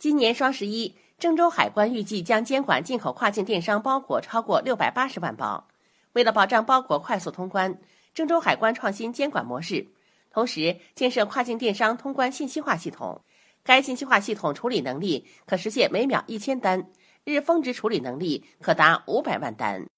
今年双十一郑州海关预计将监管进口跨境电商包裹超过六百八十万包。为了保障包裹快速通关郑州海关创新监管模式同时建设跨境电商通关信息化系统。该信息化系统处理能力可实现每秒一千单日峰值处理能力可达五百万单。